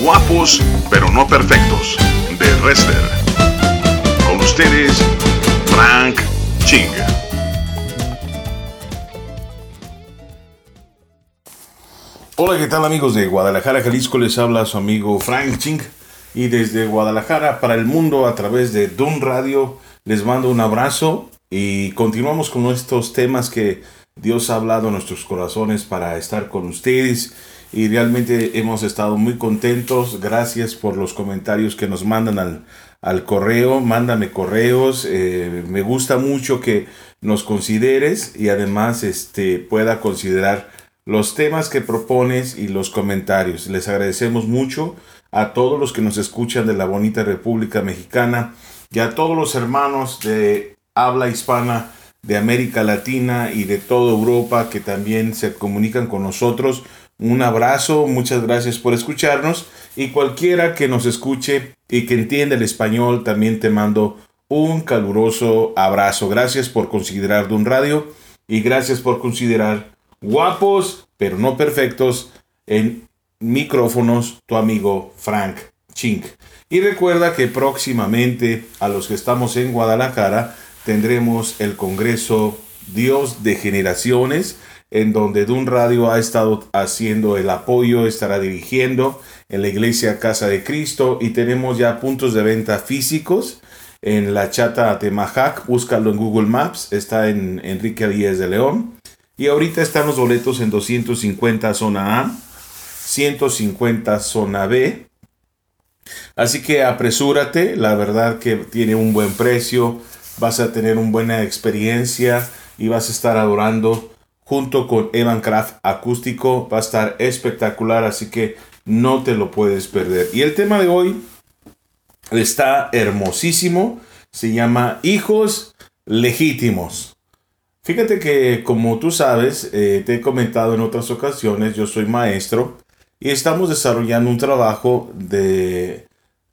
Guapos pero no perfectos de Wrestler. Con ustedes, Frank Ching. Hola, ¿qué tal amigos de Guadalajara, Jalisco? Les habla su amigo Frank Ching. Y desde Guadalajara para el mundo a través de Doom Radio les mando un abrazo y continuamos con estos temas que Dios ha hablado a nuestros corazones para estar con ustedes y realmente hemos estado muy contentos. Gracias por los comentarios que nos mandan al, al correo. Mándame correos. Eh, me gusta mucho que nos consideres y además este, pueda considerar los temas que propones y los comentarios. Les agradecemos mucho a todos los que nos escuchan de la bonita República Mexicana y a todos los hermanos de habla hispana de América Latina y de toda Europa que también se comunican con nosotros. Un abrazo, muchas gracias por escucharnos y cualquiera que nos escuche y que entienda el español también te mando un caluroso abrazo. Gracias por considerar un Radio y gracias por considerar guapos pero no perfectos en micrófonos tu amigo Frank Chink. Y recuerda que próximamente a los que estamos en Guadalajara tendremos el Congreso Dios de Generaciones, en donde Dun Radio ha estado haciendo el apoyo, estará dirigiendo en la iglesia Casa de Cristo y tenemos ya puntos de venta físicos en la chata Temajac, búscalo en Google Maps, está en Enrique Díez de León. Y ahorita están los boletos en 250 zona A, 150 zona B. Así que apresúrate, la verdad que tiene un buen precio vas a tener una buena experiencia y vas a estar adorando junto con Evan Craft acústico. Va a estar espectacular, así que no te lo puedes perder. Y el tema de hoy está hermosísimo. Se llama Hijos Legítimos. Fíjate que como tú sabes, eh, te he comentado en otras ocasiones, yo soy maestro y estamos desarrollando un trabajo de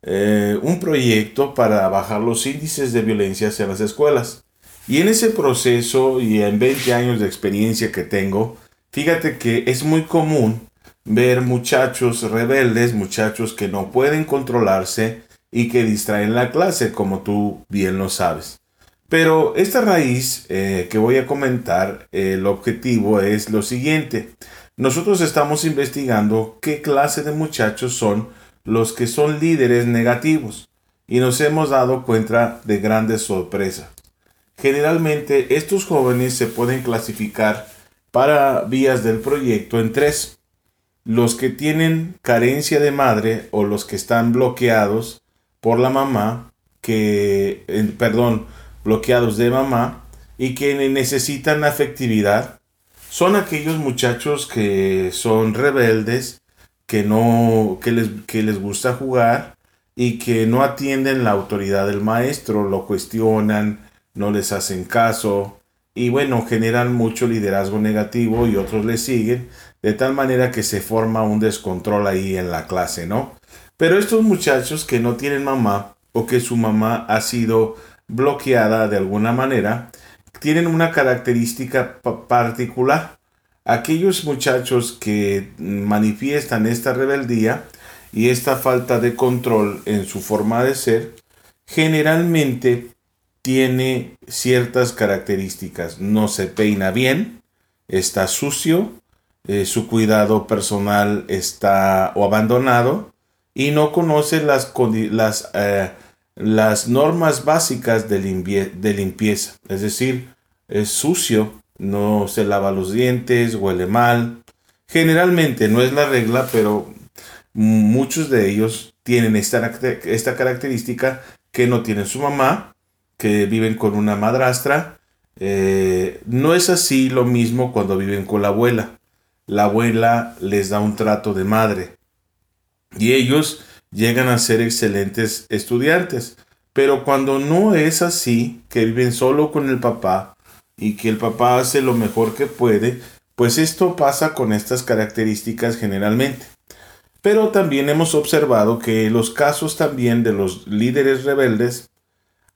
eh, un proyecto para bajar los índices de violencia hacia las escuelas. Y en ese proceso y en 20 años de experiencia que tengo, fíjate que es muy común ver muchachos rebeldes, muchachos que no pueden controlarse y que distraen la clase, como tú bien lo sabes. Pero esta raíz eh, que voy a comentar, el objetivo es lo siguiente. Nosotros estamos investigando qué clase de muchachos son los que son líderes negativos y nos hemos dado cuenta de grandes sorpresas. Generalmente estos jóvenes se pueden clasificar para vías del proyecto en tres. Los que tienen carencia de madre o los que están bloqueados por la mamá, que, perdón, bloqueados de mamá y que necesitan afectividad. Son aquellos muchachos que son rebeldes, que no, que les, que les gusta jugar y que no atienden la autoridad del maestro, lo cuestionan, no les hacen caso y bueno, generan mucho liderazgo negativo y otros le siguen, de tal manera que se forma un descontrol ahí en la clase, ¿no? Pero estos muchachos que no tienen mamá o que su mamá ha sido bloqueada de alguna manera, tienen una característica particular aquellos muchachos que manifiestan esta rebeldía y esta falta de control en su forma de ser, generalmente tiene ciertas características. No se peina bien, está sucio, eh, su cuidado personal está o abandonado y no conoce las, las, eh, las normas básicas de, de limpieza. Es decir, es sucio, no se lava los dientes, huele mal. Generalmente no es la regla, pero muchos de ellos tienen esta, característica que no tienen su mamá, que viven con una madrastra. Eh, no es así lo mismo cuando viven con la abuela. La abuela les da un trato de madre y ellos llegan a ser excelentes estudiantes. Pero cuando no es así, que viven solo con el papá, y que el papá hace lo mejor que puede, pues esto pasa con estas características generalmente. Pero también hemos observado que los casos también de los líderes rebeldes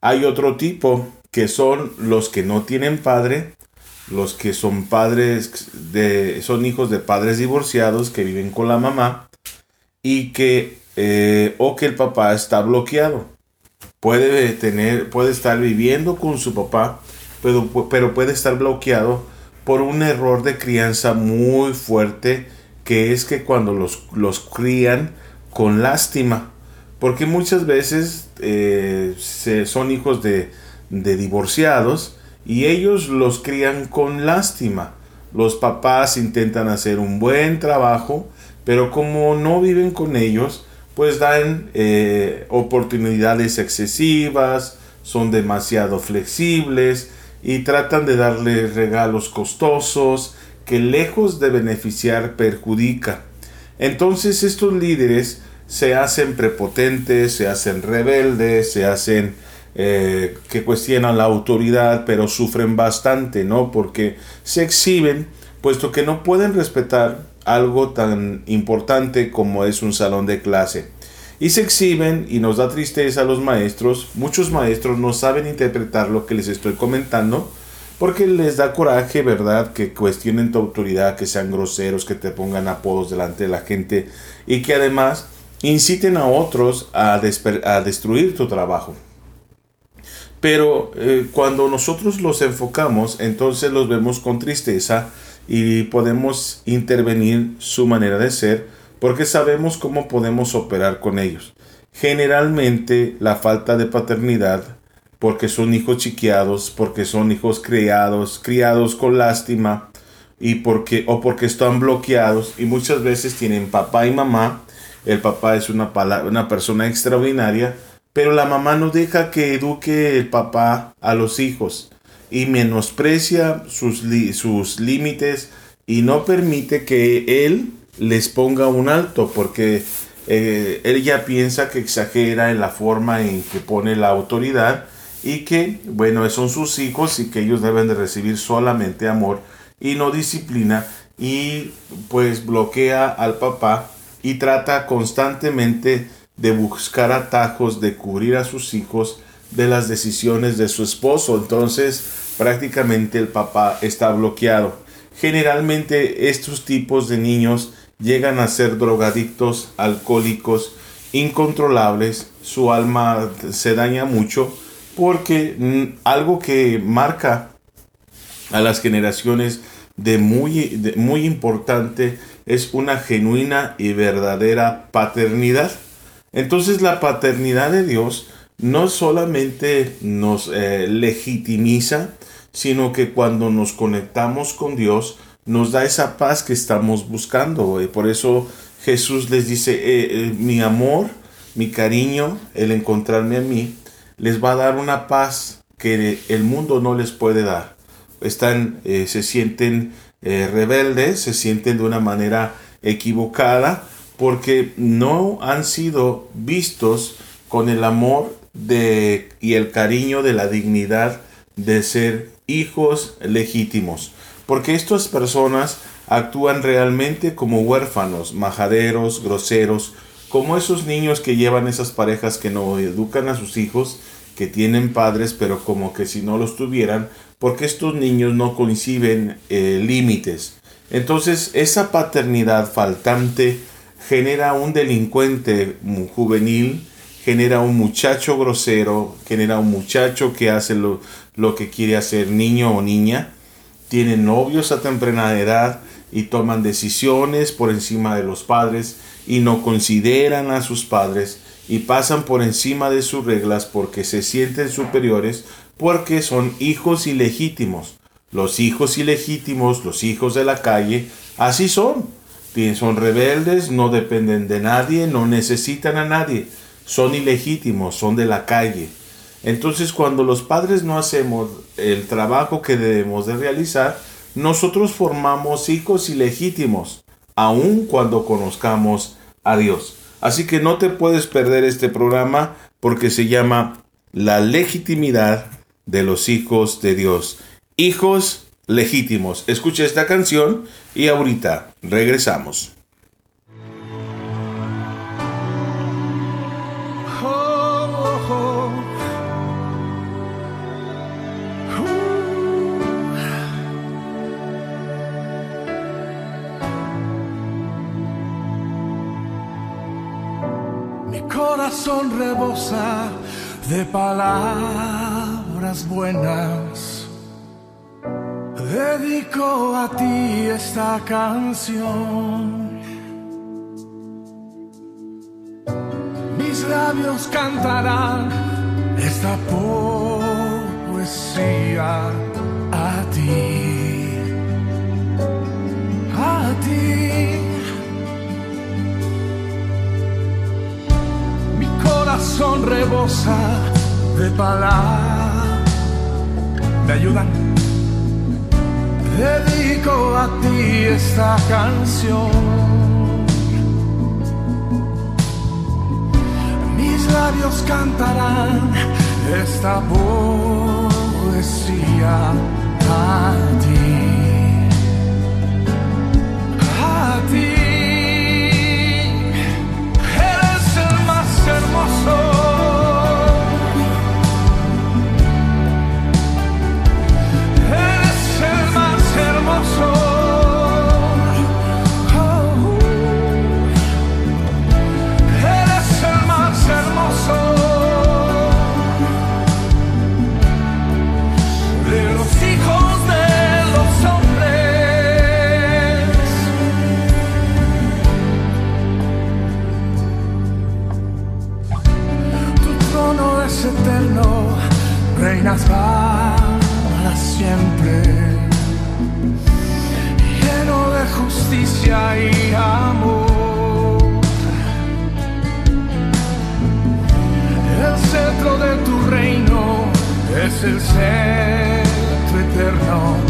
hay otro tipo que son los que no tienen padre, los que son padres de, son hijos de padres divorciados que viven con la mamá y que, eh, o que el papá está bloqueado. Puede tener, puede estar viviendo con su papá, pero, pero puede estar bloqueado por un error de crianza muy fuerte, que es que cuando los, los crían con lástima, porque muchas veces eh, son hijos de, de divorciados, y ellos los crían con lástima. Los papás intentan hacer un buen trabajo, pero como no viven con ellos, pues dan eh, oportunidades excesivas, son demasiado flexibles y tratan de darle regalos costosos que lejos de beneficiar perjudica. Entonces estos líderes se hacen prepotentes, se hacen rebeldes, se hacen eh, que cuestionan la autoridad, pero sufren bastante, ¿no? Porque se exhiben, puesto que no pueden respetar algo tan importante como es un salón de clase. Y se exhiben y nos da tristeza a los maestros. Muchos maestros no saben interpretar lo que les estoy comentando porque les da coraje, ¿verdad? Que cuestionen tu autoridad, que sean groseros, que te pongan apodos delante de la gente y que además inciten a otros a, a destruir tu trabajo. Pero eh, cuando nosotros los enfocamos, entonces los vemos con tristeza y podemos intervenir su manera de ser porque sabemos cómo podemos operar con ellos. Generalmente la falta de paternidad, porque son hijos chiqueados, porque son hijos criados, criados con lástima, y porque, o porque están bloqueados, y muchas veces tienen papá y mamá. El papá es una, una persona extraordinaria, pero la mamá no deja que eduque el papá a los hijos y menosprecia sus, sus límites y no permite que él les ponga un alto porque eh, ella piensa que exagera en la forma en que pone la autoridad y que, bueno, son sus hijos y que ellos deben de recibir solamente amor y no disciplina y pues bloquea al papá y trata constantemente de buscar atajos, de cubrir a sus hijos de las decisiones de su esposo. Entonces prácticamente el papá está bloqueado. Generalmente estos tipos de niños llegan a ser drogadictos, alcohólicos, incontrolables, su alma se daña mucho porque mm, algo que marca a las generaciones de muy, muy importante es una genuina y verdadera paternidad. Entonces la paternidad de Dios no solamente nos eh, legitimiza, sino que cuando nos conectamos con Dios, nos da esa paz que estamos buscando. Y por eso Jesús les dice, eh, eh, mi amor, mi cariño, el encontrarme a mí, les va a dar una paz que el mundo no les puede dar. Están, se sienten rebeldes, se sienten de una manera equivocada, porque no han sido vistos con el amor de, y el cariño de la dignidad de ser hijos legítimos. Porque estas personas actúan realmente como huérfanos, majaderos, groseros, como esos niños que llevan esas parejas que no educan a sus hijos, que tienen padres, pero como que si no los tuvieran, porque estos niños no coinciden eh, límites. Entonces, esa paternidad faltante genera un delincuente juvenil, genera un muchacho grosero, genera un muchacho que hace lo, lo que quiere hacer niño o niña, tienen novios a temprana edad y toman decisiones por encima de los padres y no consideran a sus padres y pasan por encima de sus reglas porque se sienten superiores porque son hijos ilegítimos. Los hijos ilegítimos, los hijos de la calle, así son son rebeldes, no dependen de nadie, no necesitan a nadie, son ilegítimos, son de la calle. Entonces cuando los padres no hacemos el trabajo que debemos de realizar, nosotros formamos hijos ilegítimos, aun cuando conozcamos a Dios. Así que no te puedes perder este programa porque se llama La legitimidad de los hijos de Dios. Hijos legítimos. Escucha esta canción y ahorita regresamos. Corazón rebosa de palabras buenas. Dedico a ti esta canción. Mis labios cantarán esta poesía a ti. A ti. Corazón rebosa de palabras. ¿Me ayudan? Dedico a ti esta canción. Mis labios cantarán esta poesía a ti. A ti. Más justicia y amor. El cetro de tu reino es el cetro eterno,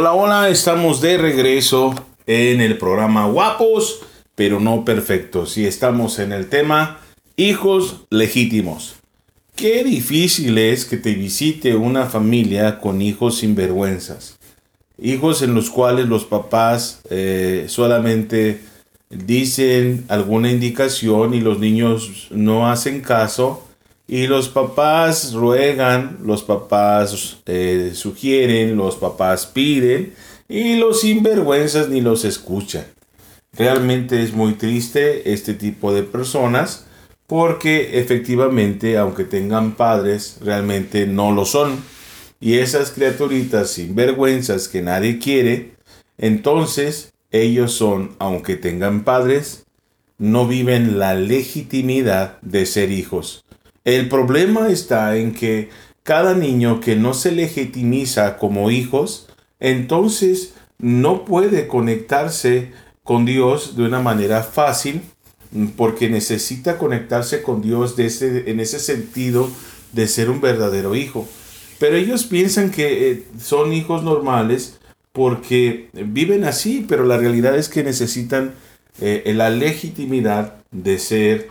Hola, hola, estamos de regreso en el programa Guapos, pero no perfectos. Y estamos en el tema hijos legítimos. Qué difícil es que te visite una familia con hijos sinvergüenzas. Hijos en los cuales los papás eh, solamente dicen alguna indicación y los niños no hacen caso y los papás ruegan, los papás eh, sugieren, los papás piden y los sinvergüenzas ni los escuchan. Realmente es muy triste este tipo de personas porque efectivamente, aunque tengan padres, realmente no lo son. Y esas criaturitas sinvergüenzas que nadie quiere, entonces ellos son, aunque tengan padres, no viven la legitimidad de ser hijos. El problema está en que cada niño que no se legitimiza como hijos, entonces no puede conectarse con Dios de una manera fácil porque necesita conectarse con Dios en ese sentido de ser un verdadero hijo. Pero ellos piensan que eh, son hijos normales porque viven así, pero la realidad es que necesitan eh, la legitimidad de ser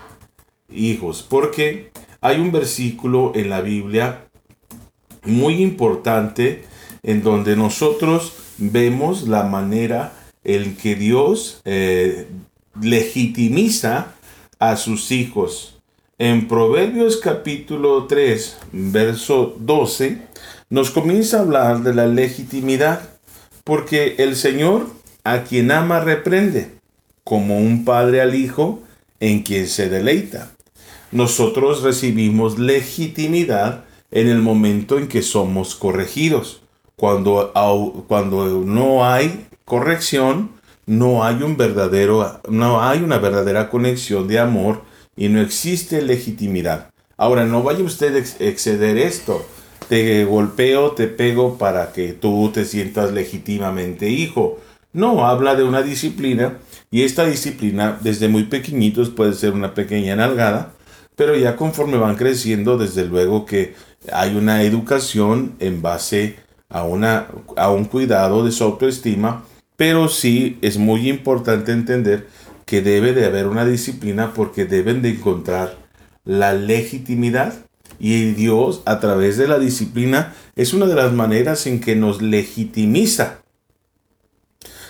hijos. Porque hay un versículo en la Biblia muy importante en donde nosotros vemos la manera en que Dios eh, legitimiza a sus hijos. En Proverbios capítulo 3, verso 12, nos comienza a hablar de la legitimidad, porque el Señor a quien ama reprende, como un padre al hijo en quien se deleita. Nosotros recibimos legitimidad en el momento en que somos corregidos. Cuando, cuando no hay corrección, no hay un verdadero, no hay una verdadera conexión de amor y no existe legitimidad. Ahora, no vaya usted a exceder esto. Te golpeo, te pego para que tú te sientas legítimamente hijo. No, habla de una disciplina y esta disciplina desde muy pequeñitos puede ser una pequeña nalgada, pero ya conforme van creciendo, desde luego que hay una educación en base a, una, a un cuidado de su autoestima pero sí es muy importante entender que debe de haber una disciplina porque deben de encontrar la legitimidad y Dios a través de la disciplina es una de las maneras en que nos legitimiza.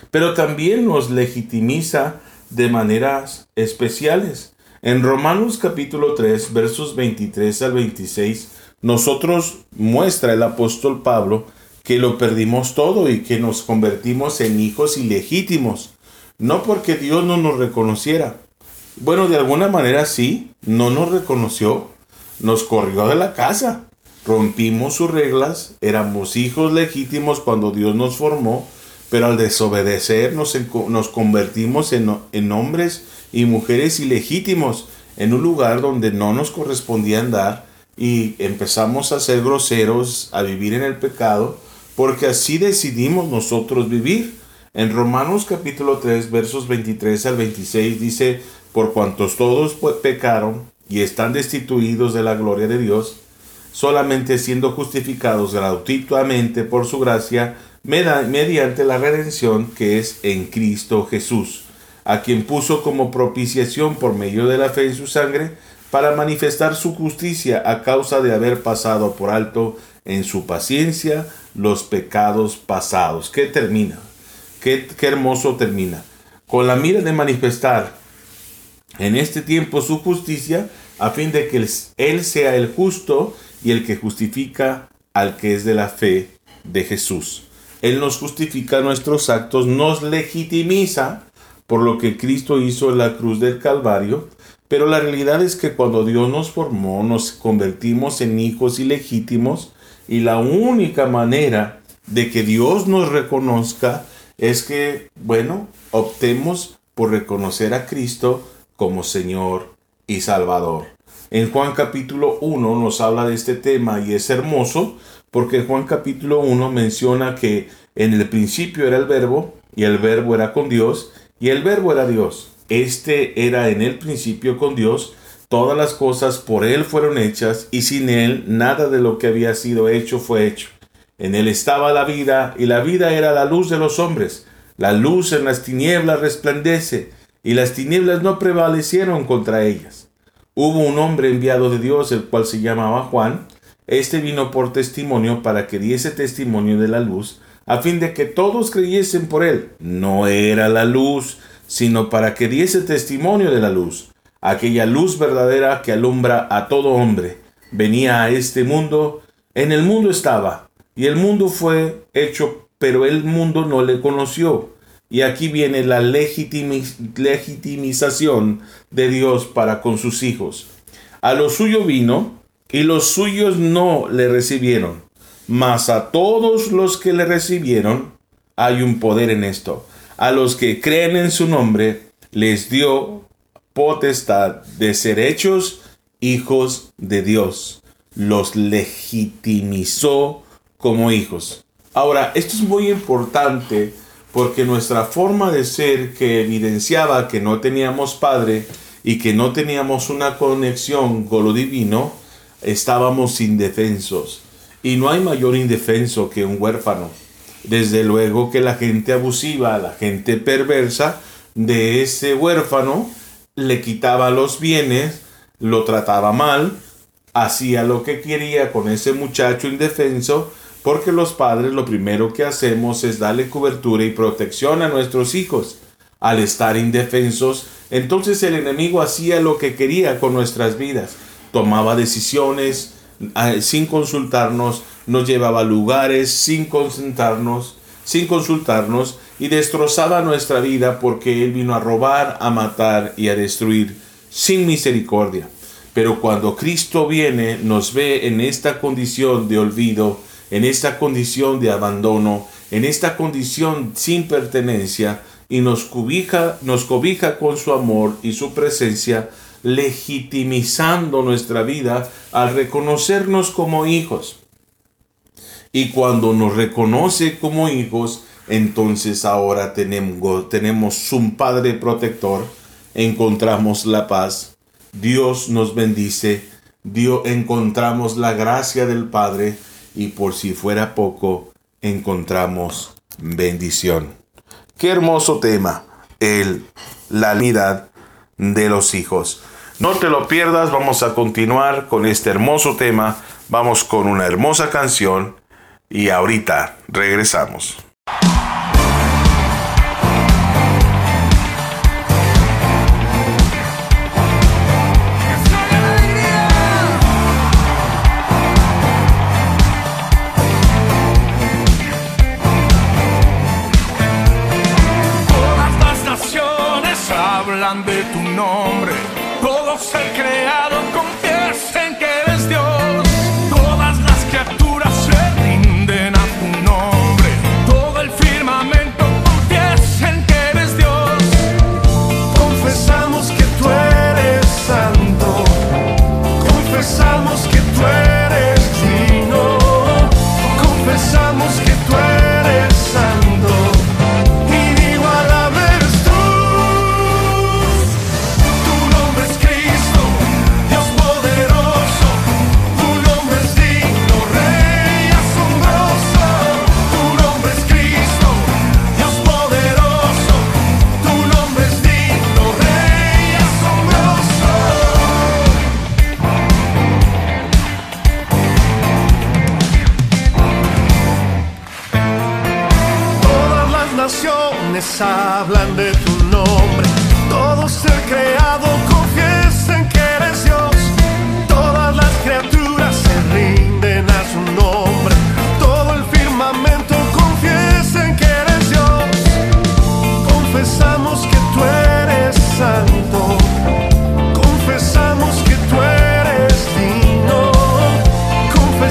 Pero también nos legitimiza de maneras especiales. En Romanos capítulo 3 versos 23 al 26 nosotros muestra el apóstol Pablo que lo perdimos todo y que nos convertimos en hijos ilegítimos. No porque Dios no nos reconociera. Bueno, de alguna manera sí, no nos reconoció, nos corrió de la casa, rompimos sus reglas, éramos hijos legítimos cuando Dios nos formó, pero al desobedecer nos, nos convertimos en, en hombres y mujeres ilegítimos en un lugar donde no nos correspondía andar y empezamos a ser groseros, a vivir en el pecado porque así decidimos nosotros vivir. En Romanos capítulo 3 versos 23 al 26 dice, por cuantos todos pecaron y están destituidos de la gloria de Dios, solamente siendo justificados gratuitamente por su gracia, mediante la redención que es en Cristo Jesús, a quien puso como propiciación por medio de la fe en su sangre, para manifestar su justicia a causa de haber pasado por alto en su paciencia los pecados pasados. ¿Qué termina? ¿Qué, qué hermoso termina? Con la mira de manifestar en este tiempo su justicia, a fin de que Él sea el justo y el que justifica al que es de la fe de Jesús. Él nos justifica nuestros actos, nos legitimiza por lo que Cristo hizo en la cruz del Calvario, pero la realidad es que cuando Dios nos formó, nos convertimos en hijos ilegítimos y la única manera de que Dios nos reconozca es que, bueno, optemos por reconocer a Cristo como Señor y Salvador. En Juan capítulo 1 nos habla de este tema y es hermoso porque Juan capítulo 1 menciona que en el principio era el verbo y el verbo era con Dios y el verbo era Dios. Este era en el principio con Dios Todas las cosas por Él fueron hechas, y sin Él nada de lo que había sido hecho fue hecho. En Él estaba la vida, y la vida era la luz de los hombres. La luz en las tinieblas resplandece, y las tinieblas no prevalecieron contra ellas. Hubo un hombre enviado de Dios, el cual se llamaba Juan. Este vino por testimonio para que diese testimonio de la luz, a fin de que todos creyesen por él. No era la luz, sino para que diese testimonio de la luz, aquella luz verdadera que alumbra a todo hombre. Venía a este mundo, en el mundo estaba, y el mundo fue hecho, pero el mundo no le conoció. Y aquí viene la legitimi- legitimización de Dios para con sus hijos. A lo suyo vino, y los suyos no le recibieron. Mas a todos los que le recibieron, hay un poder en esto. A los que creen en su nombre, les dio potestad de ser hechos hijos de Dios. Los legitimizó como hijos. Ahora, esto es muy importante porque nuestra forma de ser que evidenciaba que no teníamos padre y que no teníamos una conexión con lo divino, estábamos indefensos. Y no hay mayor indefenso que un huérfano. Desde luego que la gente abusiva, la gente perversa de ese huérfano le quitaba los bienes, lo trataba mal, hacía lo que quería con ese muchacho indefenso, porque los padres lo primero que hacemos es darle cobertura y protección a nuestros hijos. Al estar indefensos, entonces el enemigo hacía lo que quería con nuestras vidas. Tomaba decisiones sin consultarnos, nos llevaba a lugares sin consultarnos, sin consultarnos y destrozaba nuestra vida porque él vino a robar, a matar y a destruir sin misericordia. Pero cuando Cristo viene, nos ve en esta condición de olvido, en esta condición de abandono, en esta condición sin pertenencia, y nos cobija, nos cobija con su amor y su presencia, legitimizando nuestra vida al reconocernos como hijos. Y cuando nos reconoce como hijos, entonces ahora tenemos, tenemos un Padre protector, encontramos la paz, Dios nos bendice, Dios encontramos la gracia del Padre y por si fuera poco, encontramos bendición. Qué hermoso tema, el la unidad de los hijos. No te lo pierdas, vamos a continuar con este hermoso tema, vamos con una hermosa canción y ahorita regresamos. De tu nombre. Todo ser creado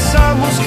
Confesamos que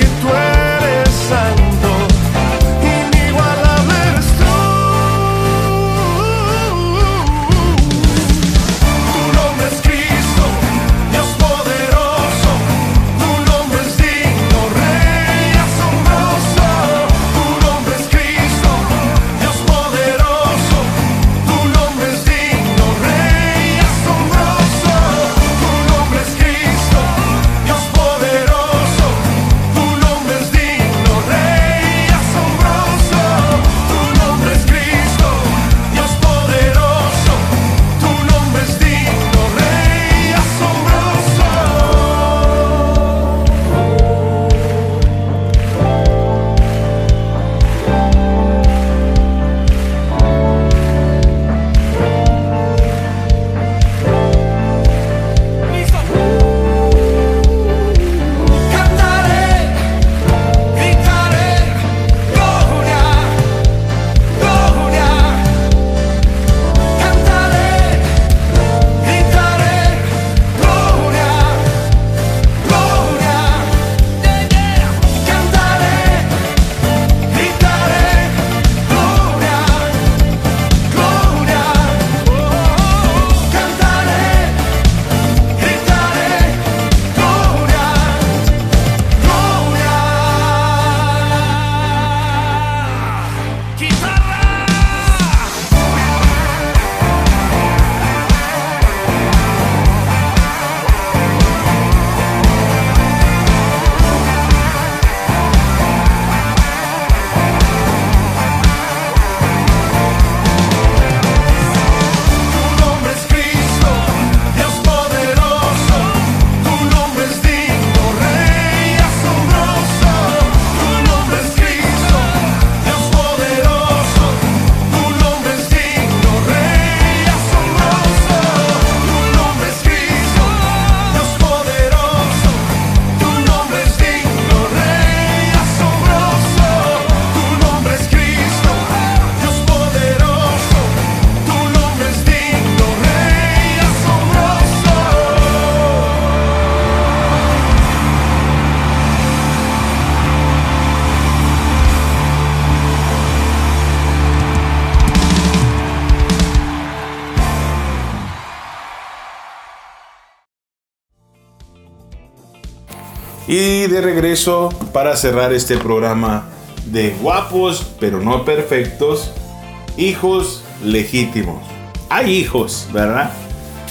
regreso para cerrar este programa de guapos, pero no perfectos, hijos legítimos. Hay hijos, ¿verdad?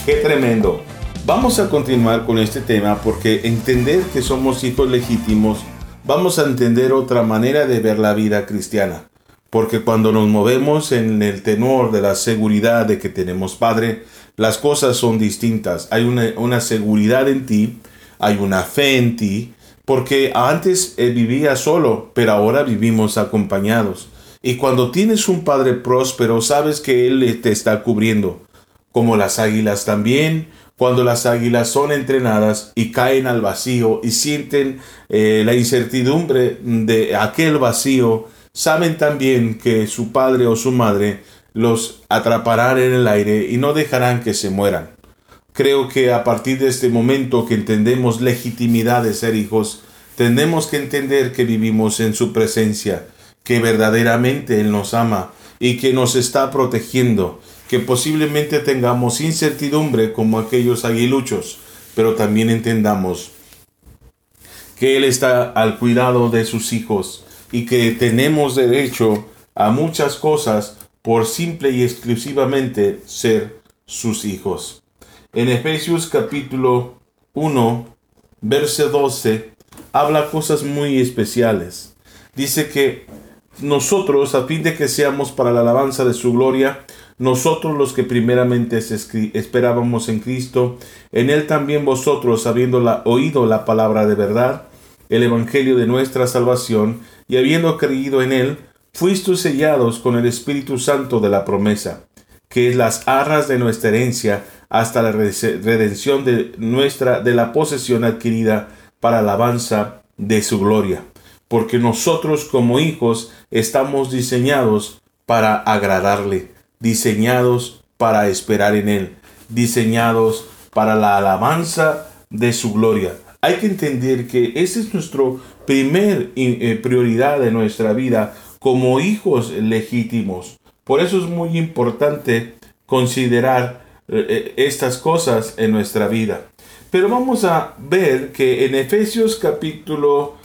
Qué tremendo. Vamos a continuar con este tema porque entender que somos hijos legítimos, vamos a entender otra manera de ver la vida cristiana. Porque cuando nos movemos en el tenor de la seguridad de que tenemos Padre, las cosas son distintas. Hay una, seguridad en ti, hay una fe en ti, porque antes eh, vivía solo, pero ahora vivimos acompañados. Y cuando tienes un Padre próspero, sabes que Él te está cubriendo, como las águilas también. Cuando las águilas son entrenadas y caen al vacío y sienten eh, la incertidumbre de aquel vacío, saben también que su padre o su madre los atraparán en el aire y no dejarán que se mueran. Creo que a partir de este momento que entendemos legitimidad de ser hijos, tenemos que entender que vivimos en su presencia, que verdaderamente Él nos ama y que nos está protegiendo, que posiblemente tengamos incertidumbre como aquellos aguiluchos, pero también entendamos que Él está al cuidado de sus hijos y que tenemos derecho a muchas cosas por simple y exclusivamente ser sus hijos. En Efesios capítulo 1, verso 12, habla cosas muy especiales. Dice que nosotros, a fin de que seamos para la alabanza de su gloria, nosotros los que primeramente esperábamos en Cristo, en Él también vosotros, habiendo oído la palabra de verdad, el Evangelio de nuestra salvación, y habiendo creído en él, fuisteis sellados con el Espíritu Santo de la promesa, que es las arras de nuestra herencia hasta la redención de nuestra de la posesión adquirida para alabanza de su gloria. Porque nosotros como hijos estamos diseñados para agradarle, diseñados para esperar en él, diseñados para la alabanza de su gloria. Hay que entender que ese es nuestro primer eh, prioridad de nuestra vida como hijos legítimos. Por eso es muy importante considerar eh, eh, estas cosas en nuestra vida. Pero vamos a ver que en Efesios capítulo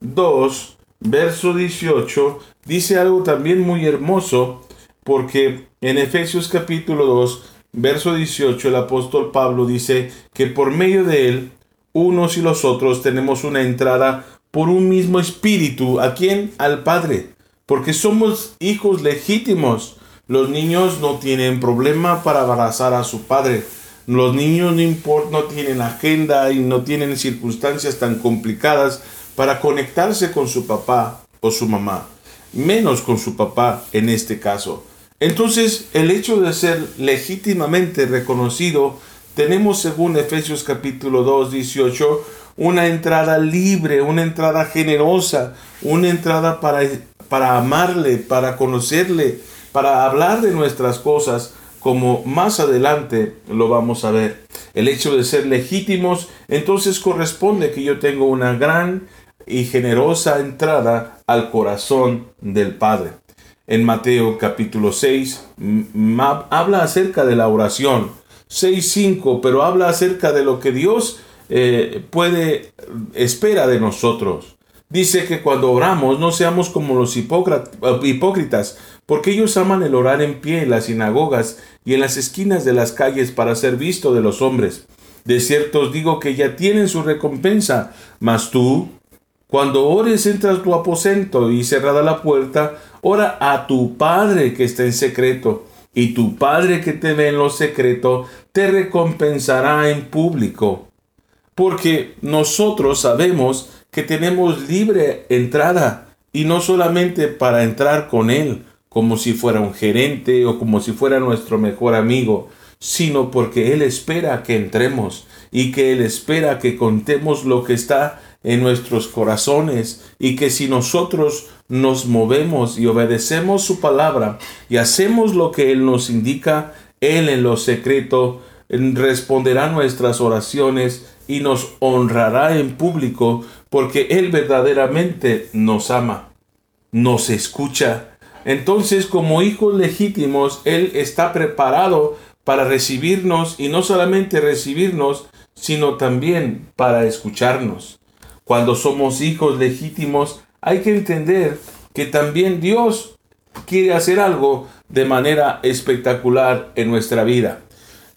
2, verso 18, dice algo también muy hermoso, porque en Efesios capítulo 2, verso 18, el apóstol Pablo dice que por medio de él unos y los otros tenemos una entrada por un mismo espíritu. ¿A quién? Al Padre. Porque somos hijos legítimos. Los niños no tienen problema para abrazar a su padre. Los niños no, no tienen agenda y no tienen circunstancias tan complicadas para conectarse con su papá o su mamá. Menos con su papá en este caso. Entonces, el hecho de ser legítimamente reconocido tenemos según Efesios capítulo 2, 18, una entrada libre, una entrada generosa, una entrada para, para amarle, para conocerle, para hablar de nuestras cosas, como más adelante lo vamos a ver. El hecho de ser legítimos, entonces corresponde que yo tengo una gran y generosa entrada al corazón del Padre. En Mateo capítulo 6 habla acerca de la oración 6.5, pero habla acerca de lo que Dios eh, puede, espera de nosotros. Dice que cuando oramos no seamos como los hipócritas, porque ellos aman el orar en pie en las sinagogas y en las esquinas de las calles para ser visto de los hombres. De cierto os digo que ya tienen su recompensa, mas tú, cuando ores, entras a tu aposento y cerrada la puerta, ora a tu Padre que está en secreto y tu Padre que te ve en lo secreto te recompensará en público. Porque nosotros sabemos que tenemos libre entrada y no solamente para entrar con Él como si fuera un gerente o como si fuera nuestro mejor amigo, sino porque Él espera que entremos y que Él espera que contemos lo que está en nuestros corazones y que si nosotros nos movemos y obedecemos su palabra y hacemos lo que Él nos indica, Él en lo secreto responderá nuestras oraciones y nos honrará en público porque Él verdaderamente nos ama, nos escucha. Entonces como hijos legítimos, Él está preparado para recibirnos y no solamente recibirnos, sino también para escucharnos. Cuando somos hijos legítimos, hay que entender que también Dios quiere hacer algo de manera espectacular en nuestra vida.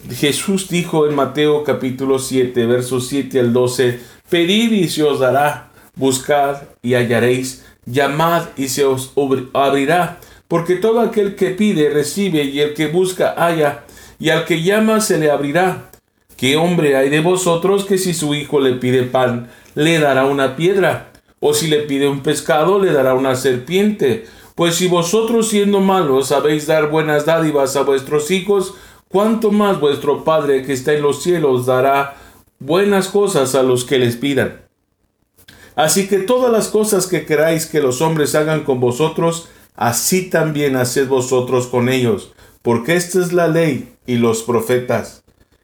Jesús dijo en Mateo capítulo 7, versos 7 al 12, Pedid y se os dará, buscad y hallaréis, llamad y se os abrirá, porque todo aquel que pide recibe y el que busca halla, y al que llama se le abrirá. ¿Qué hombre hay de vosotros que si su hijo le pide pan, le dará una piedra? ¿O si le pide un pescado, le dará una serpiente? Pues si vosotros siendo malos sabéis dar buenas dádivas a vuestros hijos, cuánto más vuestro Padre que está en los cielos dará buenas cosas a los que les pidan. Así que todas las cosas que queráis que los hombres hagan con vosotros, así también haced vosotros con ellos, porque esta es la ley y los profetas.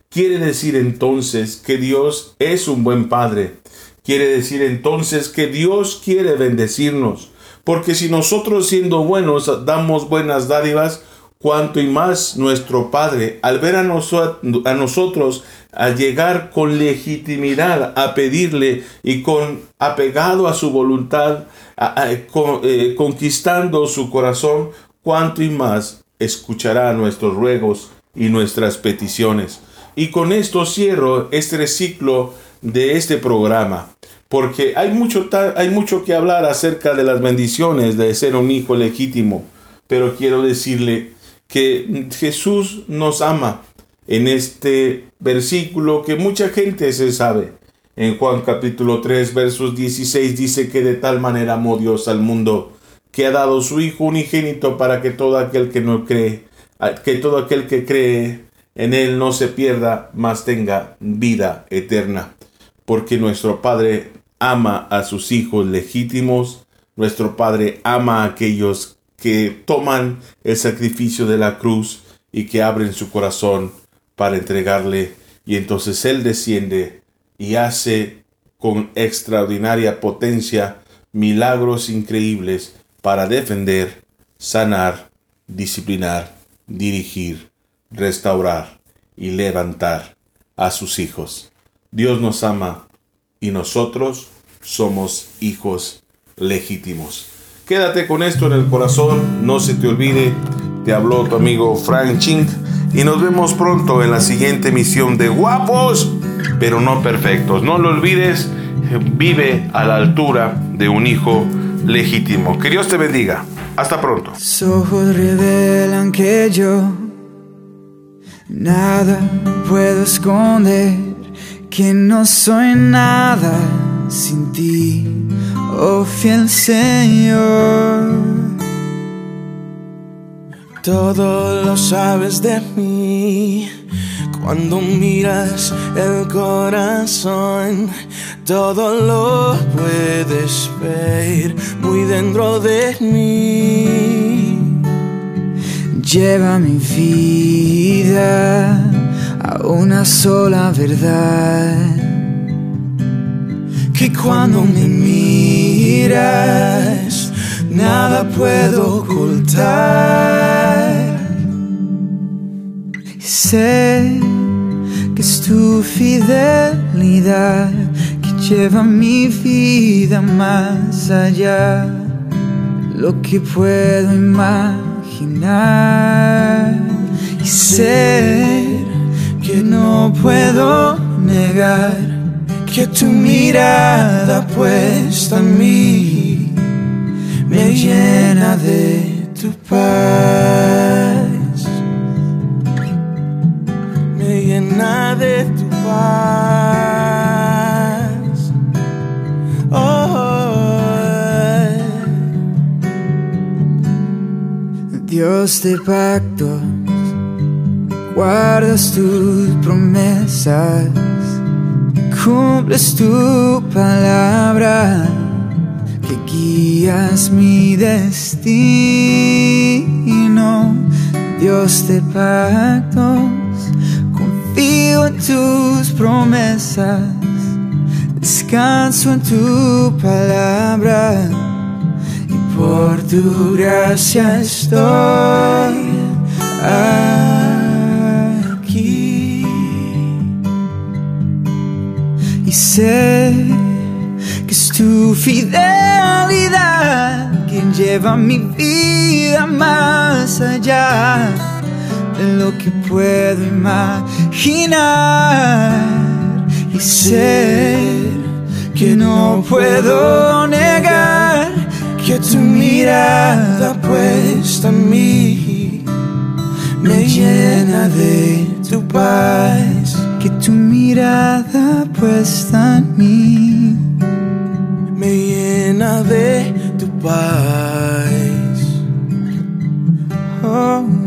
Quiere decir entonces que Dios es un buen Padre. Quiere decir entonces que Dios quiere bendecirnos. Porque si nosotros siendo buenos damos buenas dádivas, cuanto y más nuestro Padre, al ver a, a nosotros a llegar con legitimidad a pedirle y con apegado a su voluntad, eh, conquistando su corazón, cuanto y más escuchará nuestros ruegos y nuestras peticiones. Y con esto cierro este ciclo de este programa porque hay mucho, hay mucho que hablar acerca de las bendiciones de ser un hijo legítimo, pero quiero decirle que Jesús nos ama en este versículo que mucha gente se sabe. En Juan capítulo 3 versos 16 dice que de tal manera amó Dios al mundo que ha dado su Hijo unigénito para que todo aquel que no cree, que todo aquel que cree en él no se pierda, mas tenga vida eterna. Porque nuestro Padre ama a sus hijos legítimos, nuestro Padre ama a aquellos que toman el sacrificio de la cruz y que abren su corazón para entregarle y entonces Él desciende y hace con extraordinaria potencia milagros increíbles para defender, sanar, disciplinar, dirigir, restaurar y levantar a sus hijos. Dios nos ama y nosotros somos hijos legítimos. Quédate con esto en el corazón, no se te olvide, te habló tu amigo Frank Ching y nos vemos pronto en la siguiente emisión de Guapos, pero no perfectos. No lo olvides, vive a la altura de un hijo legítimo. Que Dios te bendiga. Hasta pronto. ojos revelan que yo nada puedo esconder que no soy nada sin ti, oh fiel Señor. Todo lo sabes de mí. Cuando miras el corazón, todo lo puedes ver muy dentro de mí. Lleva mi vida a una sola verdad. Que cuando me miras, nada puedo ocultar. Sé que es tu fidelidad que lleva mi vida más allá. Lo que puedo imaginar. Y sé que no puedo negar que tu mirada puesta en mí me llena de tu paz, llena de tu paz. Oh, Dios de pacto guardas tus promesas, cumples tu palabra, que guías mi destino, Dios de pactos, confío en tus promesas, descanso en tu palabra, y por tu gracia estoy. y sé que es tu fidelidad quien lleva mi vida más allá de lo que puedo imaginar y sé que no puedo negar que tu mirada puesta en mí me llena de tu paz. Que tu mirada puesta en mí me llena de tu paz. Oh.